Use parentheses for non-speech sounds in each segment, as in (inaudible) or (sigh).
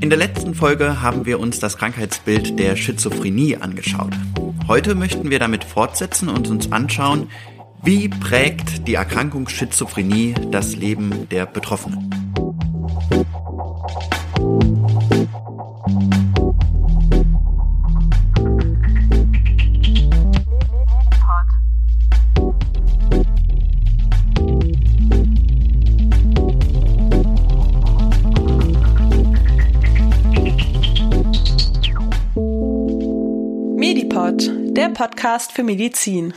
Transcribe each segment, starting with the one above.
In der letzten Folge haben wir uns das Krankheitsbild der Schizophrenie angeschaut. Heute möchten wir damit fortsetzen und uns anschauen, wie prägt die Erkrankung Schizophrenie das Leben der Betroffenen. Podcast für Medizin.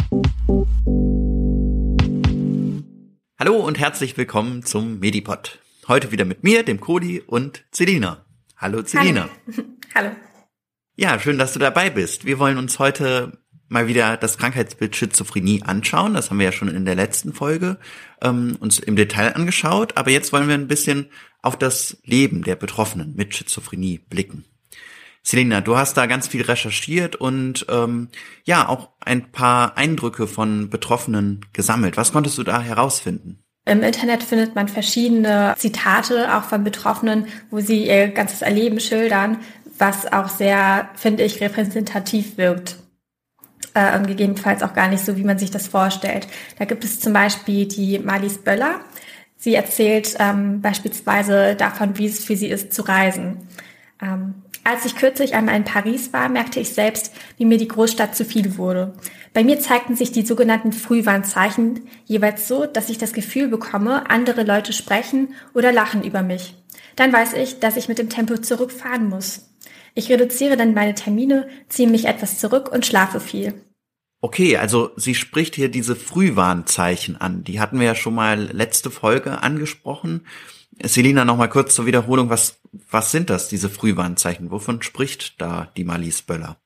Hallo und herzlich willkommen zum Medipod. Heute wieder mit mir, dem Cody und Celina. Hallo Celina. Hallo. (laughs) Hallo. Ja, schön, dass du dabei bist. Wir wollen uns heute mal wieder das Krankheitsbild Schizophrenie anschauen. Das haben wir ja schon in der letzten Folge ähm, uns im Detail angeschaut. Aber jetzt wollen wir ein bisschen auf das Leben der Betroffenen mit Schizophrenie blicken. Selina, du hast da ganz viel recherchiert und ähm, ja auch ein paar Eindrücke von Betroffenen gesammelt. Was konntest du da herausfinden? Im Internet findet man verschiedene Zitate auch von Betroffenen, wo sie ihr ganzes Erleben schildern, was auch sehr, finde ich, repräsentativ wirkt. Äh, gegebenenfalls auch gar nicht so, wie man sich das vorstellt. Da gibt es zum Beispiel die Marlies Böller. Sie erzählt ähm, beispielsweise davon, wie es für sie ist, zu reisen. Ähm, als ich kürzlich einmal in Paris war, merkte ich selbst, wie mir die Großstadt zu viel wurde. Bei mir zeigten sich die sogenannten Frühwarnzeichen jeweils so, dass ich das Gefühl bekomme, andere Leute sprechen oder lachen über mich. Dann weiß ich, dass ich mit dem Tempo zurückfahren muss. Ich reduziere dann meine Termine, ziehe mich etwas zurück und schlafe viel. Okay, also sie spricht hier diese Frühwarnzeichen an. Die hatten wir ja schon mal letzte Folge angesprochen. Selina, noch mal kurz zur Wiederholung. Was, was sind das, diese Frühwarnzeichen? Wovon spricht da die Marlies Böller?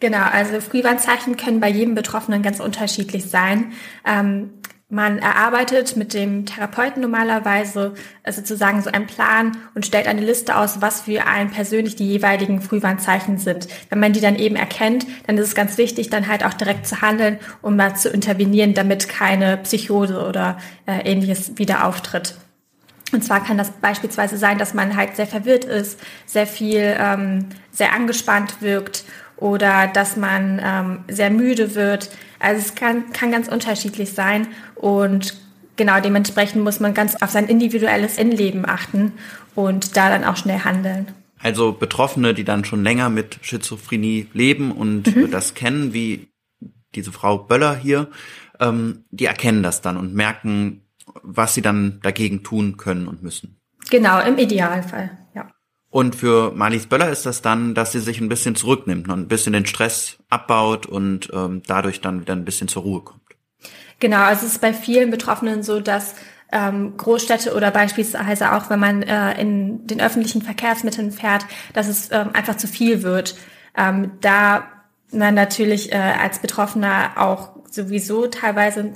Genau, also Frühwarnzeichen können bei jedem Betroffenen ganz unterschiedlich sein. Ähm, man erarbeitet mit dem Therapeuten normalerweise sozusagen so einen Plan und stellt eine Liste aus, was für einen persönlich die jeweiligen Frühwarnzeichen sind. Wenn man die dann eben erkennt, dann ist es ganz wichtig, dann halt auch direkt zu handeln, um mal zu intervenieren, damit keine Psychose oder äh, ähnliches wieder auftritt. Und zwar kann das beispielsweise sein, dass man halt sehr verwirrt ist, sehr viel, ähm, sehr angespannt wirkt oder dass man ähm, sehr müde wird. Also es kann, kann ganz unterschiedlich sein und genau dementsprechend muss man ganz auf sein individuelles Innenleben achten und da dann auch schnell handeln. Also Betroffene, die dann schon länger mit Schizophrenie leben und mhm. das kennen, wie diese Frau Böller hier, ähm, die erkennen das dann und merken, was sie dann dagegen tun können und müssen. Genau, im Idealfall, ja. Und für Marlies Böller ist das dann, dass sie sich ein bisschen zurücknimmt und ein bisschen den Stress abbaut und ähm, dadurch dann wieder ein bisschen zur Ruhe kommt. Genau, also es ist bei vielen Betroffenen so, dass ähm, Großstädte oder beispielsweise auch, wenn man äh, in den öffentlichen Verkehrsmitteln fährt, dass es ähm, einfach zu viel wird. Ähm, da man natürlich äh, als Betroffener auch sowieso teilweise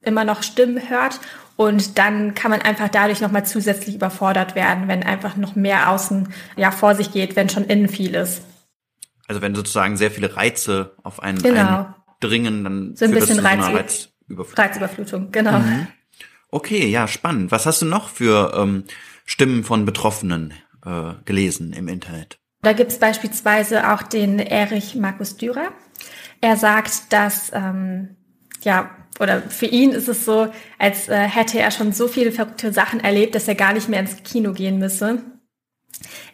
immer noch Stimmen hört und dann kann man einfach dadurch nochmal zusätzlich überfordert werden, wenn einfach noch mehr außen ja vor sich geht, wenn schon innen viel ist. Also wenn sozusagen sehr viele Reize auf einen genau. eindringen, dann so ein bisschen Reiz Reizüberflutung. Reizüberflutung, genau. Mhm. Okay, ja, spannend. Was hast du noch für ähm, Stimmen von Betroffenen äh, gelesen im Internet? Da gibt's beispielsweise auch den Erich Markus Dürer. Er sagt, dass ähm, ja oder für ihn ist es so, als äh, hätte er schon so viele verrückte Sachen erlebt, dass er gar nicht mehr ins Kino gehen müsse.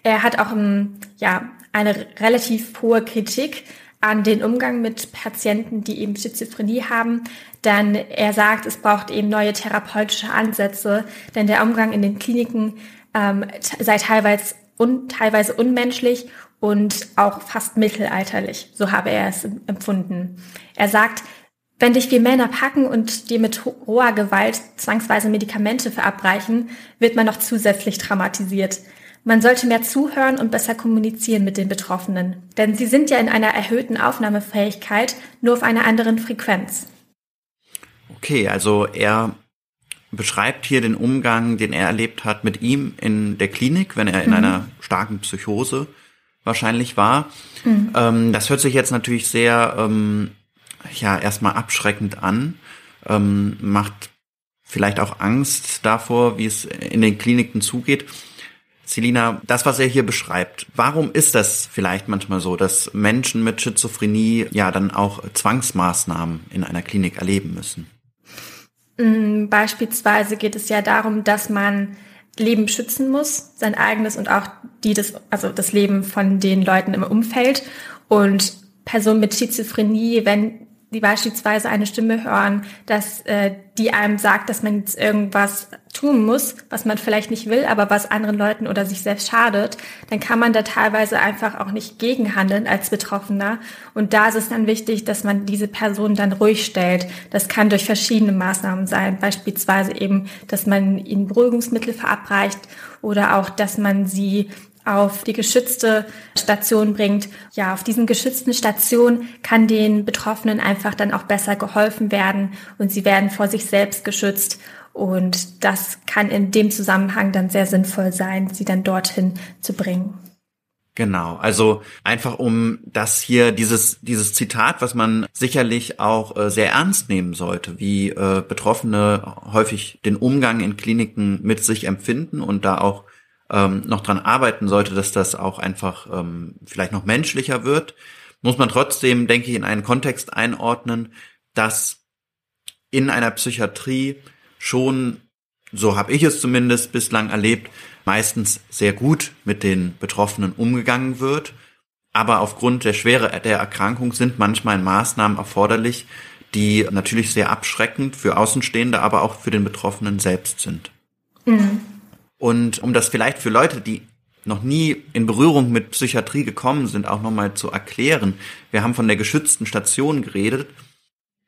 Er hat auch um, ja, eine relativ hohe Kritik an den Umgang mit Patienten, die eben Schizophrenie haben, denn er sagt, es braucht eben neue therapeutische Ansätze, denn der Umgang in den Kliniken ähm, sei teilweise, un, teilweise unmenschlich und auch fast mittelalterlich. So habe er es empfunden. Er sagt, wenn dich vier Männer packen und dir mit roher Gewalt zwangsweise Medikamente verabreichen, wird man noch zusätzlich traumatisiert. Man sollte mehr zuhören und besser kommunizieren mit den Betroffenen, denn sie sind ja in einer erhöhten Aufnahmefähigkeit, nur auf einer anderen Frequenz. Okay, also er beschreibt hier den Umgang, den er erlebt hat mit ihm in der Klinik, wenn er in mhm. einer starken Psychose wahrscheinlich war. Mhm. Ähm, das hört sich jetzt natürlich sehr ähm, ja erstmal abschreckend an, ähm, macht vielleicht auch Angst davor, wie es in den Kliniken zugeht. Selina, das, was er hier beschreibt, warum ist das vielleicht manchmal so, dass Menschen mit Schizophrenie ja dann auch Zwangsmaßnahmen in einer Klinik erleben müssen? Mm, beispielsweise geht es ja darum, dass man Leben schützen muss, sein eigenes und auch die des, also das Leben von den Leuten im Umfeld. Und Personen mit Schizophrenie, wenn die beispielsweise eine Stimme hören, dass äh, die einem sagt, dass man jetzt irgendwas tun muss, was man vielleicht nicht will, aber was anderen Leuten oder sich selbst schadet, dann kann man da teilweise einfach auch nicht gegenhandeln als Betroffener. Und da ist es dann wichtig, dass man diese Person dann ruhig stellt. Das kann durch verschiedene Maßnahmen sein, beispielsweise eben, dass man ihnen Beruhigungsmittel verabreicht oder auch, dass man sie auf die geschützte Station bringt. Ja, auf diesen geschützten Stationen kann den Betroffenen einfach dann auch besser geholfen werden und sie werden vor sich selbst geschützt. Und das kann in dem Zusammenhang dann sehr sinnvoll sein, sie dann dorthin zu bringen. Genau, also einfach um das hier, dieses, dieses Zitat, was man sicherlich auch äh, sehr ernst nehmen sollte, wie äh, Betroffene häufig den Umgang in Kliniken mit sich empfinden und da auch ähm, noch dran arbeiten sollte, dass das auch einfach ähm, vielleicht noch menschlicher wird, muss man trotzdem, denke ich, in einen Kontext einordnen, dass in einer Psychiatrie schon, so habe ich es zumindest bislang erlebt, meistens sehr gut mit den Betroffenen umgegangen wird. Aber aufgrund der Schwere der Erkrankung sind manchmal Maßnahmen erforderlich, die natürlich sehr abschreckend für Außenstehende, aber auch für den Betroffenen selbst sind. Mhm. Und um das vielleicht für Leute, die noch nie in Berührung mit Psychiatrie gekommen sind, auch nochmal zu erklären. Wir haben von der geschützten Station geredet.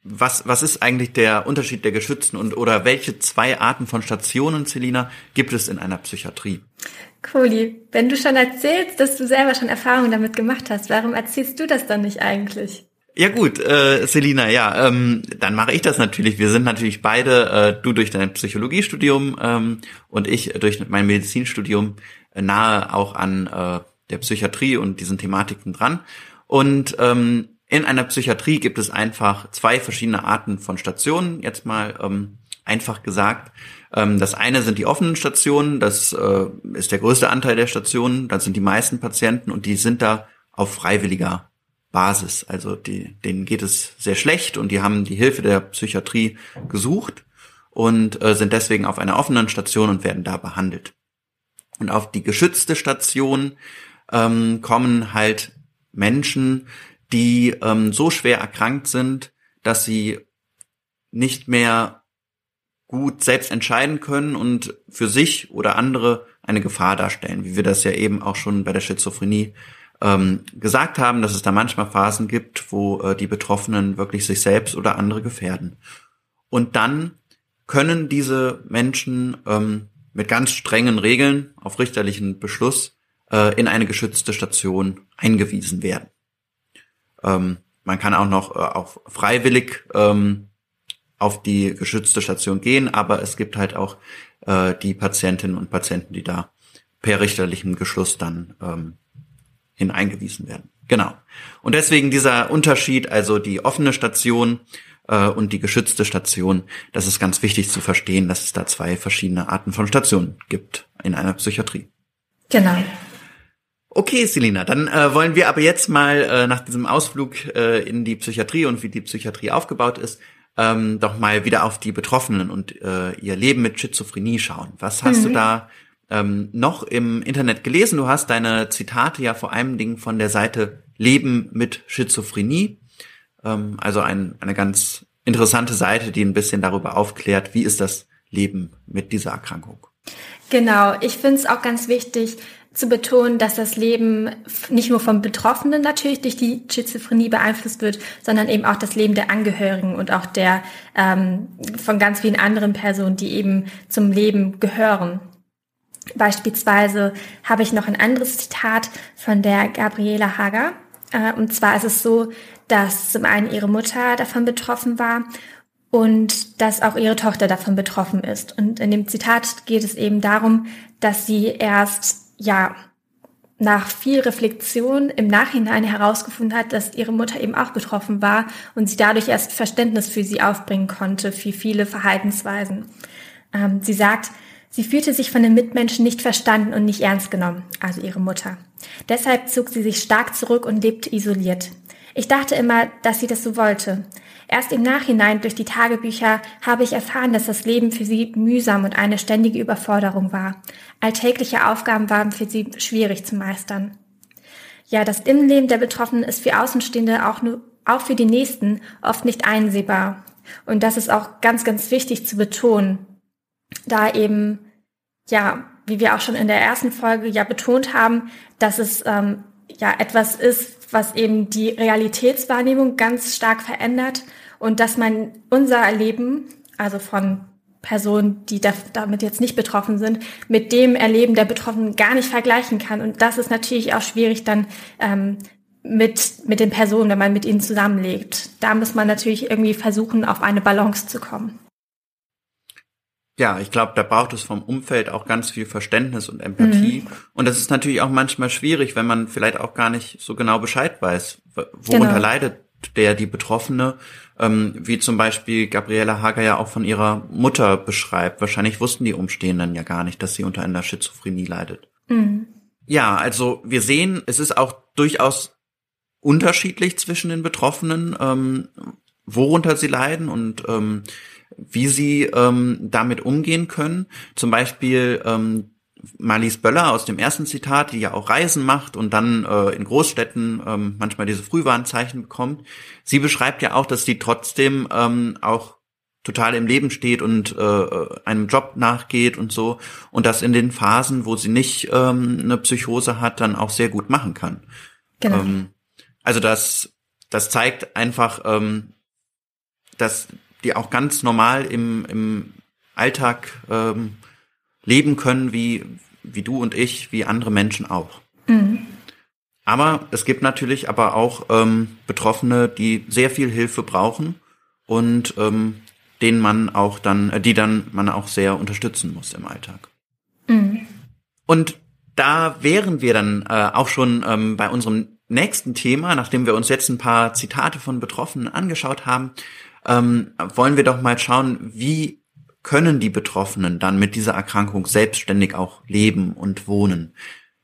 Was, was ist eigentlich der Unterschied der geschützten und oder welche zwei Arten von Stationen, Celina, gibt es in einer Psychiatrie? Cooli, wenn du schon erzählst, dass du selber schon Erfahrungen damit gemacht hast, warum erzählst du das dann nicht eigentlich? Ja gut, äh, Selina, ja, ähm, dann mache ich das natürlich. Wir sind natürlich beide, äh, du durch dein Psychologiestudium ähm, und ich durch mein Medizinstudium äh, nahe auch an äh, der Psychiatrie und diesen Thematiken dran. Und ähm, in einer Psychiatrie gibt es einfach zwei verschiedene Arten von Stationen. Jetzt mal ähm, einfach gesagt. Ähm, das eine sind die offenen Stationen, das äh, ist der größte Anteil der Stationen, da sind die meisten Patienten und die sind da auf freiwilliger Basis. Also die, denen geht es sehr schlecht und die haben die Hilfe der Psychiatrie gesucht und äh, sind deswegen auf einer offenen Station und werden da behandelt. Und auf die geschützte Station ähm, kommen halt Menschen, die ähm, so schwer erkrankt sind, dass sie nicht mehr gut selbst entscheiden können und für sich oder andere eine Gefahr darstellen, wie wir das ja eben auch schon bei der Schizophrenie ähm, gesagt haben, dass es da manchmal Phasen gibt, wo äh, die Betroffenen wirklich sich selbst oder andere gefährden. Und dann können diese Menschen ähm, mit ganz strengen Regeln auf richterlichen Beschluss äh, in eine geschützte Station eingewiesen werden. Ähm, man kann auch noch äh, auch freiwillig ähm, auf die geschützte Station gehen, aber es gibt halt auch äh, die Patientinnen und Patienten, die da per richterlichem Beschluss dann ähm, hin eingewiesen werden. Genau. Und deswegen dieser Unterschied, also die offene Station äh, und die geschützte Station, das ist ganz wichtig zu verstehen, dass es da zwei verschiedene Arten von Stationen gibt in einer Psychiatrie. Genau. Okay, Selina, dann äh, wollen wir aber jetzt mal äh, nach diesem Ausflug äh, in die Psychiatrie und wie die Psychiatrie aufgebaut ist, ähm, doch mal wieder auf die Betroffenen und äh, ihr Leben mit Schizophrenie schauen. Was hast mhm. du da ähm, noch im Internet gelesen. Du hast deine Zitate ja vor allem Dingen von der Seite Leben mit Schizophrenie. Ähm, also ein, eine ganz interessante Seite, die ein bisschen darüber aufklärt, wie ist das Leben mit dieser Erkrankung. Genau, ich finde es auch ganz wichtig zu betonen, dass das Leben nicht nur vom Betroffenen natürlich durch die Schizophrenie beeinflusst wird, sondern eben auch das Leben der Angehörigen und auch der ähm, von ganz vielen anderen Personen, die eben zum Leben gehören. Beispielsweise habe ich noch ein anderes Zitat von der Gabriela Hager. Äh, und zwar ist es so, dass zum einen ihre Mutter davon betroffen war und dass auch ihre Tochter davon betroffen ist. Und in dem Zitat geht es eben darum, dass sie erst, ja, nach viel Reflexion im Nachhinein herausgefunden hat, dass ihre Mutter eben auch betroffen war und sie dadurch erst Verständnis für sie aufbringen konnte, für viele Verhaltensweisen. Ähm, sie sagt, sie fühlte sich von den Mitmenschen nicht verstanden und nicht ernst genommen, also ihre Mutter. Deshalb zog sie sich stark zurück und lebte isoliert. Ich dachte immer, dass sie das so wollte. Erst im Nachhinein durch die Tagebücher habe ich erfahren, dass das Leben für sie mühsam und eine ständige Überforderung war. Alltägliche Aufgaben waren für sie schwierig zu meistern. Ja, das Innenleben der Betroffenen ist für Außenstehende auch nur, auch für die Nächsten oft nicht einsehbar. Und das ist auch ganz, ganz wichtig zu betonen, da eben, ja, wie wir auch schon in der ersten Folge ja betont haben, dass es ähm, ja etwas ist, was eben die Realitätswahrnehmung ganz stark verändert und dass man unser Erleben, also von Personen, die da, damit jetzt nicht betroffen sind, mit dem Erleben der Betroffenen gar nicht vergleichen kann. Und das ist natürlich auch schwierig dann ähm, mit, mit den Personen, wenn man mit ihnen zusammenlegt. Da muss man natürlich irgendwie versuchen, auf eine Balance zu kommen. Ja, ich glaube, da braucht es vom Umfeld auch ganz viel Verständnis und Empathie. Mhm. Und das ist natürlich auch manchmal schwierig, wenn man vielleicht auch gar nicht so genau Bescheid weiß, worunter genau. leidet der die Betroffene, ähm, wie zum Beispiel Gabriele Hager ja auch von ihrer Mutter beschreibt. Wahrscheinlich wussten die Umstehenden ja gar nicht, dass sie unter einer Schizophrenie leidet. Mhm. Ja, also wir sehen, es ist auch durchaus unterschiedlich zwischen den Betroffenen, ähm, worunter sie leiden und ähm, wie sie ähm, damit umgehen können. Zum Beispiel ähm, Marlies Böller aus dem ersten Zitat, die ja auch Reisen macht und dann äh, in Großstädten ähm, manchmal diese Frühwarnzeichen bekommt. Sie beschreibt ja auch, dass sie trotzdem ähm, auch total im Leben steht und äh, einem Job nachgeht und so und das in den Phasen, wo sie nicht ähm, eine Psychose hat, dann auch sehr gut machen kann. Genau. Ähm, also das, das zeigt einfach, ähm, dass die auch ganz normal im, im Alltag ähm, leben können wie, wie du und ich, wie andere Menschen auch. Mhm. Aber es gibt natürlich aber auch ähm, Betroffene, die sehr viel Hilfe brauchen und ähm, denen man auch dann, äh, die dann man auch sehr unterstützen muss im Alltag. Mhm. Und da wären wir dann äh, auch schon ähm, bei unserem nächsten Thema, nachdem wir uns jetzt ein paar Zitate von Betroffenen angeschaut haben, ähm, wollen wir doch mal schauen, wie können die Betroffenen dann mit dieser Erkrankung selbstständig auch leben und wohnen.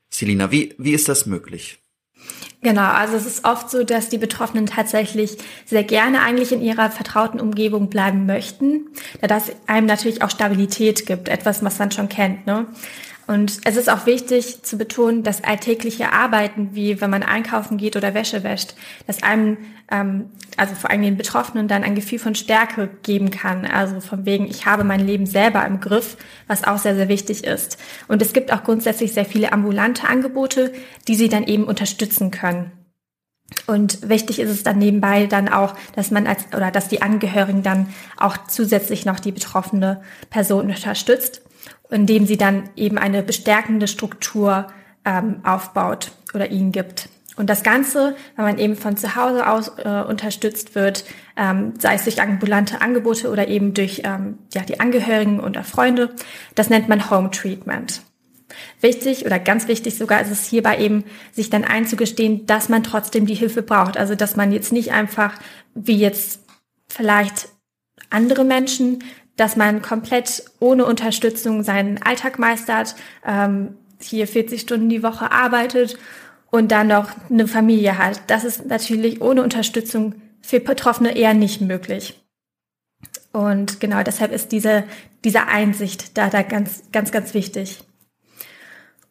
Selina, wie, wie ist das möglich? Genau, also es ist oft so, dass die Betroffenen tatsächlich sehr gerne eigentlich in ihrer vertrauten Umgebung bleiben möchten, da das einem natürlich auch Stabilität gibt, etwas, was man schon kennt. Ne? Und es ist auch wichtig zu betonen, dass alltägliche Arbeiten, wie wenn man einkaufen geht oder Wäsche wäscht, dass einem, ähm, also vor allem den Betroffenen, dann ein Gefühl von Stärke geben kann. Also von wegen, ich habe mein Leben selber im Griff, was auch sehr, sehr wichtig ist. Und es gibt auch grundsätzlich sehr viele ambulante Angebote, die sie dann eben unterstützen können. Und wichtig ist es dann nebenbei dann auch, dass man als oder dass die Angehörigen dann auch zusätzlich noch die betroffene Person unterstützt indem sie dann eben eine bestärkende Struktur ähm, aufbaut oder ihnen gibt. Und das Ganze, wenn man eben von zu Hause aus äh, unterstützt wird, ähm, sei es durch ambulante Angebote oder eben durch ähm, ja, die Angehörigen oder Freunde, das nennt man Home Treatment. Wichtig oder ganz wichtig sogar ist es hierbei eben, sich dann einzugestehen, dass man trotzdem die Hilfe braucht. Also dass man jetzt nicht einfach wie jetzt vielleicht andere Menschen dass man komplett ohne Unterstützung seinen Alltag meistert, ähm, hier 40 Stunden die Woche arbeitet und dann noch eine Familie hat. Das ist natürlich ohne Unterstützung für Betroffene eher nicht möglich. Und genau deshalb ist diese, diese Einsicht da, da ganz, ganz, ganz wichtig.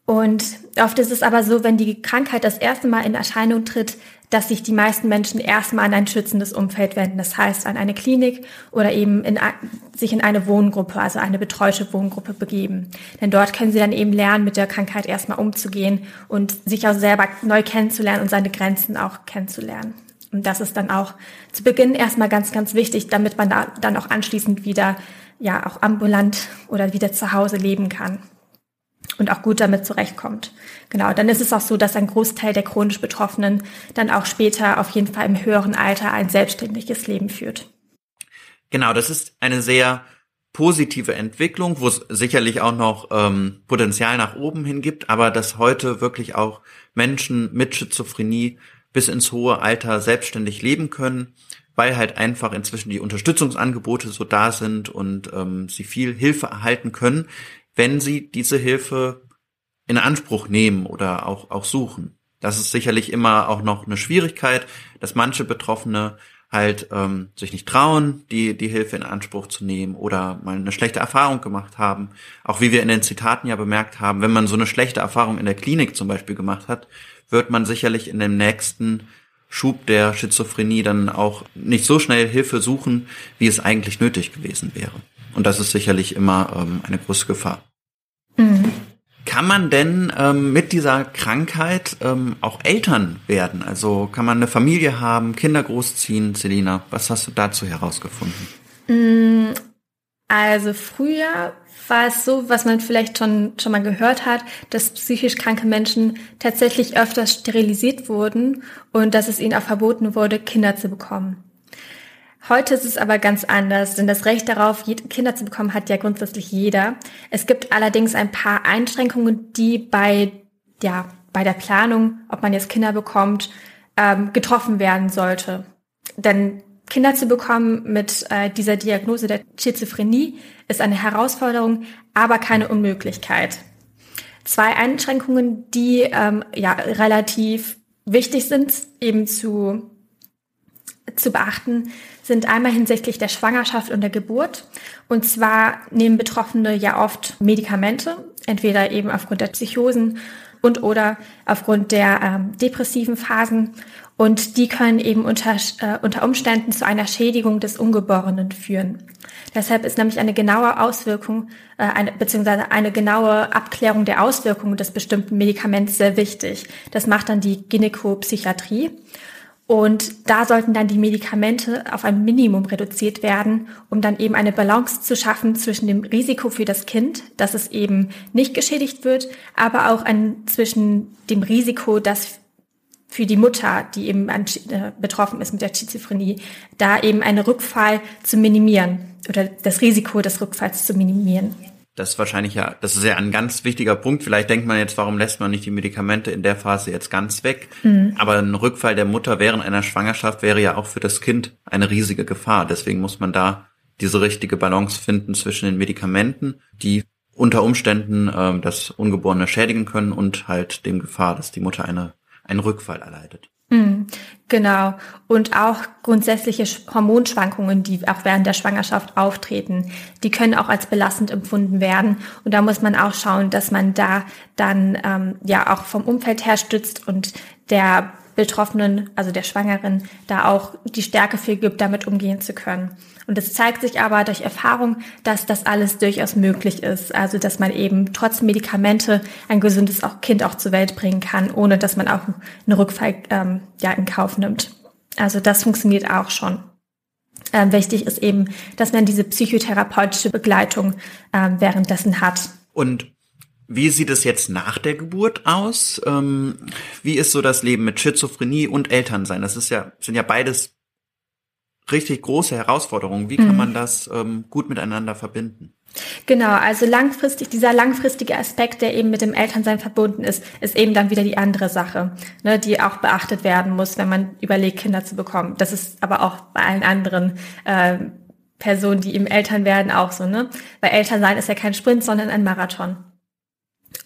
Und oft ist es aber so, wenn die Krankheit das erste Mal in Erscheinung tritt, dass sich die meisten Menschen erstmal an ein schützendes Umfeld wenden. Das heißt, an eine Klinik oder eben in, sich in eine Wohngruppe, also eine betreute Wohngruppe begeben. Denn dort können sie dann eben lernen, mit der Krankheit erstmal umzugehen und sich auch selber neu kennenzulernen und seine Grenzen auch kennenzulernen. Und das ist dann auch zu Beginn erstmal ganz, ganz wichtig, damit man da dann auch anschließend wieder, ja, auch ambulant oder wieder zu Hause leben kann und auch gut damit zurechtkommt. Genau, dann ist es auch so, dass ein Großteil der chronisch Betroffenen dann auch später auf jeden Fall im höheren Alter ein selbstständiges Leben führt. Genau, das ist eine sehr positive Entwicklung, wo es sicherlich auch noch ähm, Potenzial nach oben hin gibt, aber dass heute wirklich auch Menschen mit Schizophrenie bis ins hohe Alter selbstständig leben können, weil halt einfach inzwischen die Unterstützungsangebote so da sind und ähm, sie viel Hilfe erhalten können, wenn sie diese Hilfe in Anspruch nehmen oder auch, auch suchen. Das ist sicherlich immer auch noch eine Schwierigkeit, dass manche Betroffene halt ähm, sich nicht trauen, die, die Hilfe in Anspruch zu nehmen oder mal eine schlechte Erfahrung gemacht haben. Auch wie wir in den Zitaten ja bemerkt haben, wenn man so eine schlechte Erfahrung in der Klinik zum Beispiel gemacht hat, wird man sicherlich in dem nächsten Schub der Schizophrenie dann auch nicht so schnell Hilfe suchen, wie es eigentlich nötig gewesen wäre. Und das ist sicherlich immer ähm, eine große Gefahr. Mhm. Kann man denn ähm, mit dieser Krankheit ähm, auch Eltern werden? Also kann man eine Familie haben, Kinder großziehen? Selina, was hast du dazu herausgefunden? Mm, also früher war es so, was man vielleicht schon, schon mal gehört hat, dass psychisch kranke Menschen tatsächlich öfters sterilisiert wurden und dass es ihnen auch verboten wurde, Kinder zu bekommen. Heute ist es aber ganz anders, denn das Recht darauf, Kinder zu bekommen, hat ja grundsätzlich jeder. Es gibt allerdings ein paar Einschränkungen, die bei, ja, bei der Planung, ob man jetzt Kinder bekommt, ähm, getroffen werden sollte. Denn Kinder zu bekommen mit äh, dieser Diagnose der Schizophrenie ist eine Herausforderung, aber keine Unmöglichkeit. Zwei Einschränkungen, die ähm, ja relativ wichtig sind, eben zu zu beachten, sind einmal hinsichtlich der Schwangerschaft und der Geburt. Und zwar nehmen Betroffene ja oft Medikamente, entweder eben aufgrund der Psychosen und oder aufgrund der ähm, depressiven Phasen. Und die können eben unter, äh, unter Umständen zu einer Schädigung des Ungeborenen führen. Deshalb ist nämlich eine genaue Auswirkung, äh, eine, beziehungsweise eine genaue Abklärung der Auswirkungen des bestimmten Medikaments sehr wichtig. Das macht dann die Gynäkopsychiatrie. Und da sollten dann die Medikamente auf ein Minimum reduziert werden, um dann eben eine Balance zu schaffen zwischen dem Risiko für das Kind, dass es eben nicht geschädigt wird, aber auch ein, zwischen dem Risiko, dass für die Mutter, die eben an, äh, betroffen ist mit der Schizophrenie, da eben einen Rückfall zu minimieren oder das Risiko des Rückfalls zu minimieren. Das ist wahrscheinlich ja, das ist ja ein ganz wichtiger Punkt. Vielleicht denkt man jetzt, warum lässt man nicht die Medikamente in der Phase jetzt ganz weg? Mhm. Aber ein Rückfall der Mutter während einer Schwangerschaft wäre ja auch für das Kind eine riesige Gefahr. Deswegen muss man da diese richtige Balance finden zwischen den Medikamenten, die unter Umständen ähm, das Ungeborene schädigen können und halt dem Gefahr, dass die Mutter eine, einen Rückfall erleidet. Mhm, genau. Und auch grundsätzliche Hormonschwankungen, die auch während der Schwangerschaft auftreten, die können auch als belastend empfunden werden. Und da muss man auch schauen, dass man da dann ähm, ja auch vom Umfeld her stützt und der Betroffenen, also der Schwangeren, da auch die Stärke für gibt, damit umgehen zu können. Und es zeigt sich aber durch Erfahrung, dass das alles durchaus möglich ist. Also, dass man eben trotz Medikamente ein gesundes Kind auch zur Welt bringen kann, ohne dass man auch einen Rückfall ähm, ja, in Kauf nimmt. Also, das funktioniert auch schon. Ähm, wichtig ist eben, dass man diese psychotherapeutische Begleitung ähm, währenddessen hat. Und wie sieht es jetzt nach der Geburt aus? Ähm, wie ist so das Leben mit Schizophrenie und Elternsein? Das ist ja, sind ja beides richtig große Herausforderungen. Wie kann mhm. man das ähm, gut miteinander verbinden? Genau, also langfristig, dieser langfristige Aspekt, der eben mit dem Elternsein verbunden ist, ist eben dann wieder die andere Sache, ne, die auch beachtet werden muss, wenn man überlegt, Kinder zu bekommen. Das ist aber auch bei allen anderen äh, Personen, die eben Eltern werden, auch so, ne? Weil Elternsein ist ja kein Sprint, sondern ein Marathon.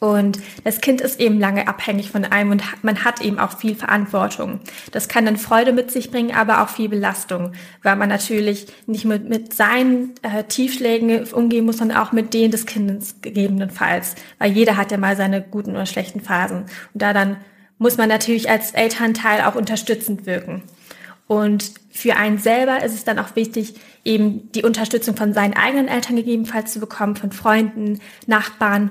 Und das Kind ist eben lange abhängig von einem und man hat eben auch viel Verantwortung. Das kann dann Freude mit sich bringen, aber auch viel Belastung, weil man natürlich nicht mit, mit seinen äh, Tiefschlägen umgehen muss, sondern auch mit denen des Kindes gegebenenfalls. Weil jeder hat ja mal seine guten oder schlechten Phasen. Und da dann muss man natürlich als Elternteil auch unterstützend wirken. Und für einen selber ist es dann auch wichtig, eben die Unterstützung von seinen eigenen Eltern gegebenenfalls zu bekommen, von Freunden, Nachbarn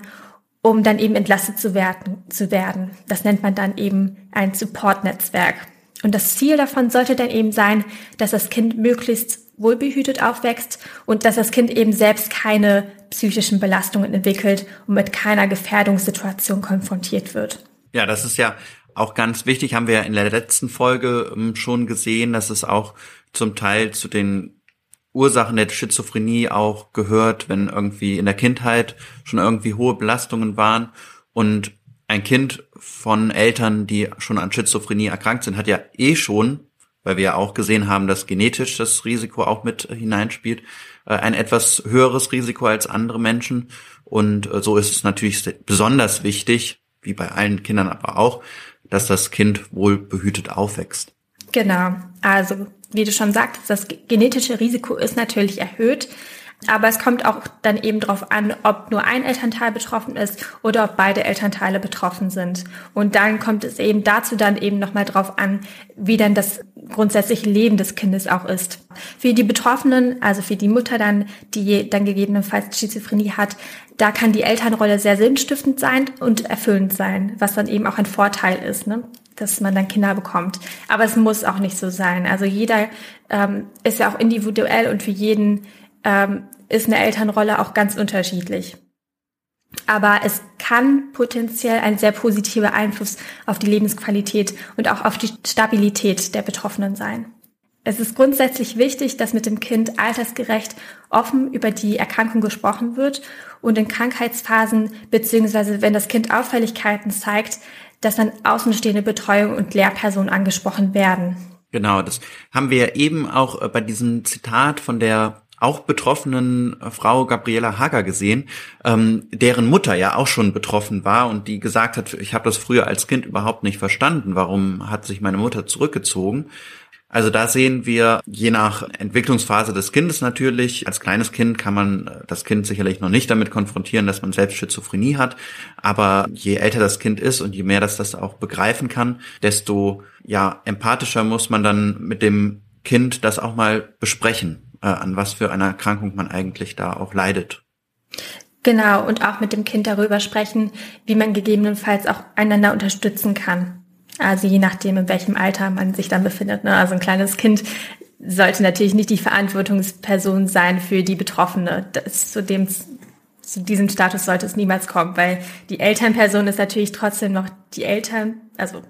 um dann eben entlastet zu werden, zu werden. Das nennt man dann eben ein Support-Netzwerk. Und das Ziel davon sollte dann eben sein, dass das Kind möglichst wohlbehütet aufwächst und dass das Kind eben selbst keine psychischen Belastungen entwickelt und mit keiner Gefährdungssituation konfrontiert wird. Ja, das ist ja auch ganz wichtig, haben wir ja in der letzten Folge ähm, schon gesehen, dass es auch zum Teil zu den Ursachen der Schizophrenie auch gehört, wenn irgendwie in der Kindheit schon irgendwie hohe Belastungen waren und ein Kind von Eltern, die schon an Schizophrenie erkrankt sind, hat ja eh schon, weil wir ja auch gesehen haben, dass genetisch das Risiko auch mit hineinspielt, äh, ein etwas höheres Risiko als andere Menschen. Und äh, so ist es natürlich besonders wichtig, wie bei allen Kindern aber auch, dass das Kind wohl behütet aufwächst. Genau. Also, wie du schon sagtest, das genetische Risiko ist natürlich erhöht. Aber es kommt auch dann eben darauf an, ob nur ein Elternteil betroffen ist oder ob beide Elternteile betroffen sind. Und dann kommt es eben dazu dann eben nochmal drauf an, wie dann das grundsätzliche Leben des Kindes auch ist. Für die Betroffenen, also für die Mutter dann, die dann gegebenenfalls Schizophrenie hat, da kann die Elternrolle sehr sinnstiftend sein und erfüllend sein, was dann eben auch ein Vorteil ist, ne? Dass man dann Kinder bekommt. Aber es muss auch nicht so sein. Also jeder ähm, ist ja auch individuell und für jeden ähm, ist eine Elternrolle auch ganz unterschiedlich. Aber es kann potenziell ein sehr positiver Einfluss auf die Lebensqualität und auch auf die Stabilität der Betroffenen sein. Es ist grundsätzlich wichtig, dass mit dem Kind altersgerecht offen über die Erkrankung gesprochen wird und in Krankheitsphasen beziehungsweise wenn das Kind Auffälligkeiten zeigt, dass dann außenstehende Betreuung und Lehrpersonen angesprochen werden. Genau, das haben wir eben auch äh, bei diesem Zitat von der auch betroffenen äh, Frau Gabriela Hager gesehen, ähm, deren Mutter ja auch schon betroffen war und die gesagt hat, ich habe das früher als Kind überhaupt nicht verstanden, warum hat sich meine Mutter zurückgezogen. Also da sehen wir, je nach Entwicklungsphase des Kindes natürlich, als kleines Kind kann man äh, das Kind sicherlich noch nicht damit konfrontieren, dass man selbst Schizophrenie hat. Aber je älter das Kind ist und je mehr das das auch begreifen kann, desto ja empathischer muss man dann mit dem Kind das auch mal besprechen äh, an was für einer Erkrankung man eigentlich da auch leidet. Genau, und auch mit dem Kind darüber sprechen, wie man gegebenenfalls auch einander unterstützen kann. Also je nachdem, in welchem Alter man sich dann befindet. Ne? Also ein kleines Kind sollte natürlich nicht die Verantwortungsperson sein für die Betroffene. Das, zu, dem, zu diesem Status sollte es niemals kommen, weil die Elternperson ist natürlich trotzdem noch die Eltern, also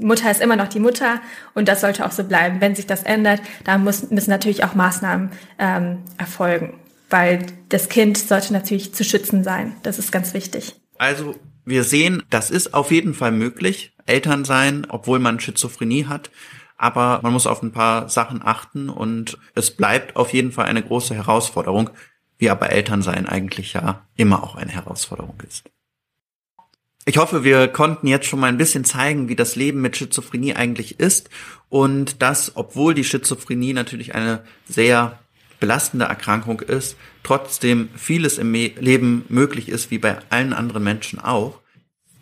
Mutter ist immer noch die Mutter und das sollte auch so bleiben. Wenn sich das ändert, dann muss, müssen natürlich auch Maßnahmen ähm, erfolgen, weil das Kind sollte natürlich zu schützen sein. Das ist ganz wichtig. Also wir sehen, das ist auf jeden Fall möglich, Eltern sein, obwohl man Schizophrenie hat. Aber man muss auf ein paar Sachen achten und es bleibt auf jeden Fall eine große Herausforderung, wie aber Elternsein eigentlich ja immer auch eine Herausforderung ist. Ich hoffe, wir konnten jetzt schon mal ein bisschen zeigen, wie das Leben mit Schizophrenie eigentlich ist und dass, obwohl die Schizophrenie natürlich eine sehr belastende Erkrankung ist, trotzdem vieles im Leben möglich ist, wie bei allen anderen Menschen auch.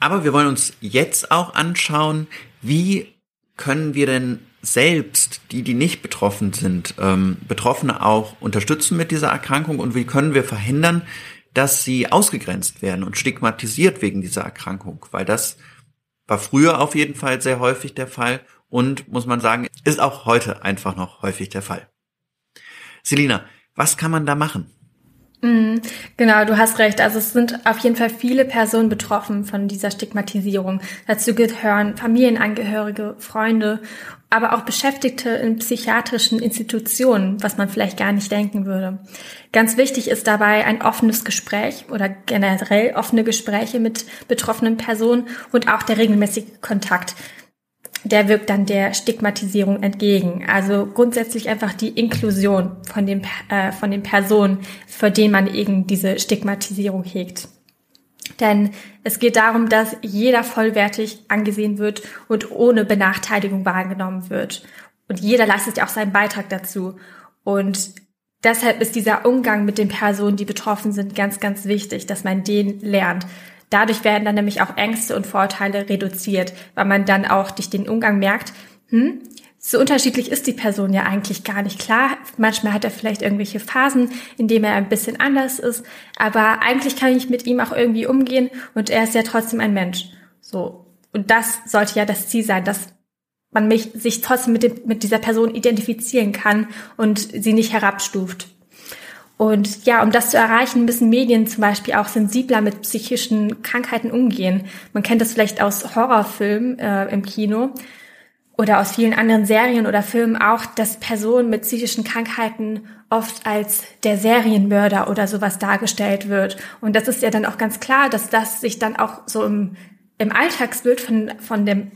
Aber wir wollen uns jetzt auch anschauen, wie können wir denn selbst, die, die nicht betroffen sind, ähm, Betroffene auch unterstützen mit dieser Erkrankung und wie können wir verhindern, dass sie ausgegrenzt werden und stigmatisiert wegen dieser Erkrankung, weil das war früher auf jeden Fall sehr häufig der Fall und muss man sagen, ist auch heute einfach noch häufig der Fall. Selina, was kann man da machen? Mhm. Genau, du hast recht. Also es sind auf jeden Fall viele Personen betroffen von dieser Stigmatisierung. Dazu gehören Familienangehörige, Freunde, aber auch Beschäftigte in psychiatrischen Institutionen, was man vielleicht gar nicht denken würde. Ganz wichtig ist dabei ein offenes Gespräch oder generell offene Gespräche mit betroffenen Personen und auch der regelmäßige Kontakt der wirkt dann der Stigmatisierung entgegen. Also grundsätzlich einfach die Inklusion von den, äh, von den Personen, für denen man eben diese Stigmatisierung hegt. Denn es geht darum, dass jeder vollwertig angesehen wird und ohne Benachteiligung wahrgenommen wird. Und jeder leistet ja auch seinen Beitrag dazu. Und deshalb ist dieser Umgang mit den Personen, die betroffen sind, ganz, ganz wichtig, dass man den lernt. Dadurch werden dann nämlich auch Ängste und Vorteile reduziert, weil man dann auch durch den Umgang merkt, hm, so unterschiedlich ist die Person ja eigentlich gar nicht klar. Manchmal hat er vielleicht irgendwelche Phasen, in denen er ein bisschen anders ist, aber eigentlich kann ich mit ihm auch irgendwie umgehen und er ist ja trotzdem ein Mensch. So. Und das sollte ja das Ziel sein, dass man mich, sich trotzdem mit, dem, mit dieser Person identifizieren kann und sie nicht herabstuft. Und ja, um das zu erreichen, müssen Medien zum Beispiel auch sensibler mit psychischen Krankheiten umgehen. Man kennt das vielleicht aus Horrorfilmen äh, im Kino. oder aus vielen anderen Serien oder Filmen auch, dass Personen mit psychischen Krankheiten oft als der Serienmörder oder sowas dargestellt wird. Und das ist ja dann auch ganz klar, dass das sich dann auch so im, im Alltagsbild von, von dem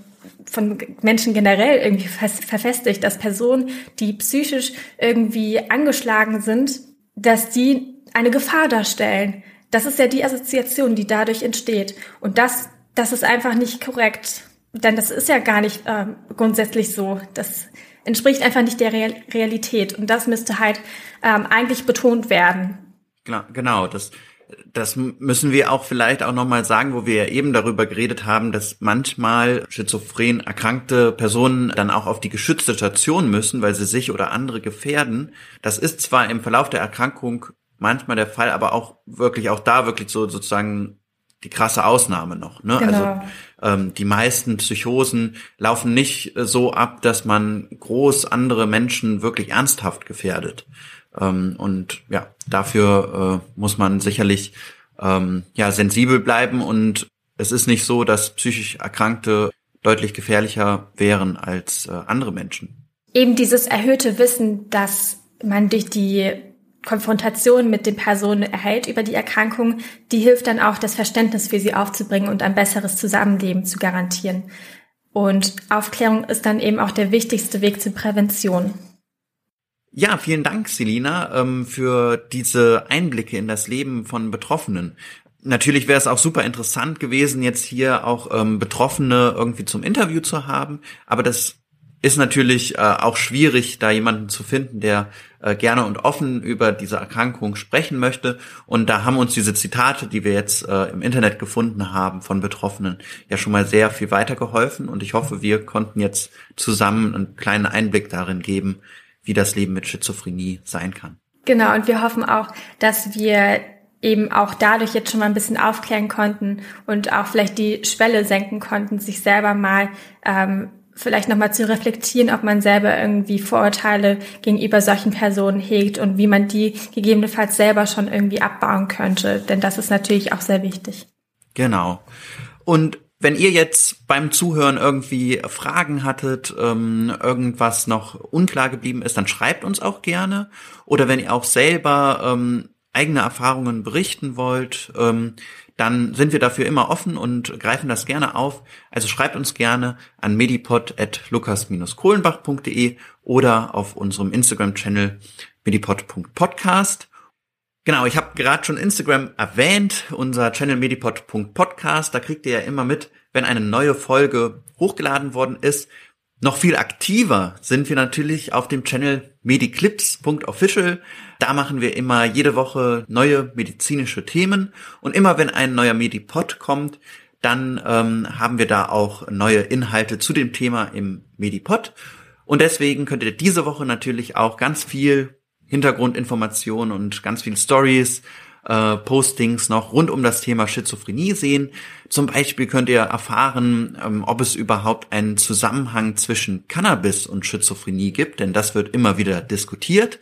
von Menschen generell irgendwie verfestigt, dass Personen, die psychisch irgendwie angeschlagen sind, dass die eine Gefahr darstellen. Das ist ja die Assoziation, die dadurch entsteht. Und das, das ist einfach nicht korrekt. Denn das ist ja gar nicht äh, grundsätzlich so. Das entspricht einfach nicht der Real Realität. Und das müsste halt ähm, eigentlich betont werden. Genau, das, das müssen wir auch vielleicht auch nochmal sagen, wo wir ja eben darüber geredet haben, dass manchmal schizophren erkrankte Personen dann auch auf die geschützte Station müssen, weil sie sich oder andere gefährden. Das ist zwar im Verlauf der Erkrankung manchmal der Fall, aber auch wirklich auch da wirklich so sozusagen die krasse Ausnahme noch. Ne? Also, genau. Also ähm, die meisten Psychosen laufen nicht so ab, dass man groß andere Menschen wirklich ernsthaft gefährdet. Ähm, und ja, dafür äh, muss man sicherlich ähm, ja sensibel bleiben und es ist nicht so, dass psychisch Erkrankte deutlich gefährlicher wären als äh, andere Menschen. Eben dieses erhöhte Wissen, dass man durch die Konfrontation mit den Personen erhält über die Erkrankung, die hilft dann auch, das Verständnis für sie aufzubringen und ein besseres Zusammenleben zu garantieren. Und Aufklärung ist dann eben auch der wichtigste Weg zur Prävention. Ja, vielen Dank, Selina, ähm, für diese Einblicke in das Leben von Betroffenen. Natürlich wäre es auch super interessant gewesen, jetzt hier auch ähm, Betroffene irgendwie zum Interview zu haben, aber das ist natürlich äh, auch schwierig, da jemanden zu finden, der äh, gerne und offen über diese Erkrankung sprechen möchte. Und da haben uns diese Zitate, die wir jetzt äh, im Internet gefunden haben von Betroffenen, ja schon mal sehr viel weitergeholfen. Und ich hoffe, wir konnten jetzt zusammen einen kleinen Einblick darin geben, wie das Leben mit Schizophrenie sein kann. Genau, und wir hoffen auch, dass wir eben auch dadurch jetzt schon mal ein bisschen aufklären konnten und auch vielleicht die Schwelle senken konnten, sich selber mal ähm, vielleicht nochmal zu reflektieren, ob man selber irgendwie Vorurteile gegenüber solchen Personen hegt und wie man die gegebenenfalls selber schon irgendwie abbauen könnte. Denn das ist natürlich auch sehr wichtig. Genau. Und wenn ihr jetzt beim Zuhören irgendwie Fragen hattet, ähm, irgendwas noch unklar geblieben ist, dann schreibt uns auch gerne. Oder wenn ihr auch selber ähm, eigene Erfahrungen berichten wollt, ähm, dann sind wir dafür immer offen und greifen das gerne auf. Also schreibt uns gerne an medipod.lukas-kohlenbach.de oder auf unserem Instagram-Channel medipod.podcast. Genau, ich habe gerade schon Instagram erwähnt, unser Channel medipod.podcast. Da kriegt ihr ja immer mit, wenn eine neue Folge hochgeladen worden ist. Noch viel aktiver sind wir natürlich auf dem Channel mediclips.official. Da machen wir immer jede Woche neue medizinische Themen und immer wenn ein neuer Medipod kommt, dann ähm, haben wir da auch neue Inhalte zu dem Thema im Medipod. Und deswegen könnt ihr diese Woche natürlich auch ganz viel Hintergrundinformationen und ganz viel Stories äh, Postings noch rund um das Thema Schizophrenie sehen. Zum Beispiel könnt ihr erfahren, ähm, ob es überhaupt einen Zusammenhang zwischen Cannabis und Schizophrenie gibt, denn das wird immer wieder diskutiert,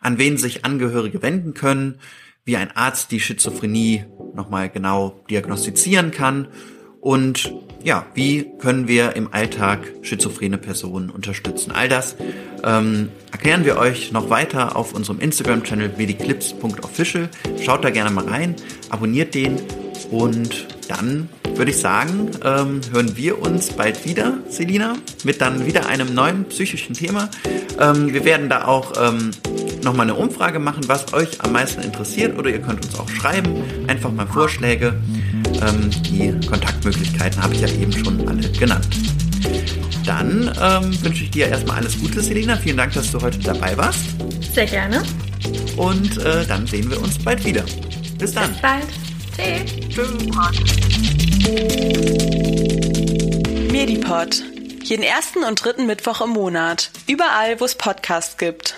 an wen sich Angehörige wenden können, wie ein Arzt die Schizophrenie nochmal genau diagnostizieren kann und ja, wie können wir im Alltag schizophrene Personen unterstützen? All das ähm, erklären wir euch noch weiter auf unserem Instagram-Channel mediclips.official. Schaut da gerne mal rein, abonniert den und dann würde ich sagen, ähm, hören wir uns bald wieder, Selina, mit dann wieder einem neuen psychischen Thema. Ähm, wir werden da auch ähm, nochmal eine Umfrage machen, was euch am meisten interessiert oder ihr könnt uns auch schreiben, einfach mal Vorschläge. Ähm, die Kontaktmöglichkeiten habe ich ja eben schon alle genannt. Dann ähm, wünsche ich dir erstmal alles Gute, Selina. Vielen Dank, dass du heute dabei warst. Sehr gerne. Und äh, dann sehen wir uns bald wieder. Bis dann. Bis bald. Tschüss. Medipod. Jeden ersten und dritten Mittwoch im Monat. Überall, wo es Podcasts gibt.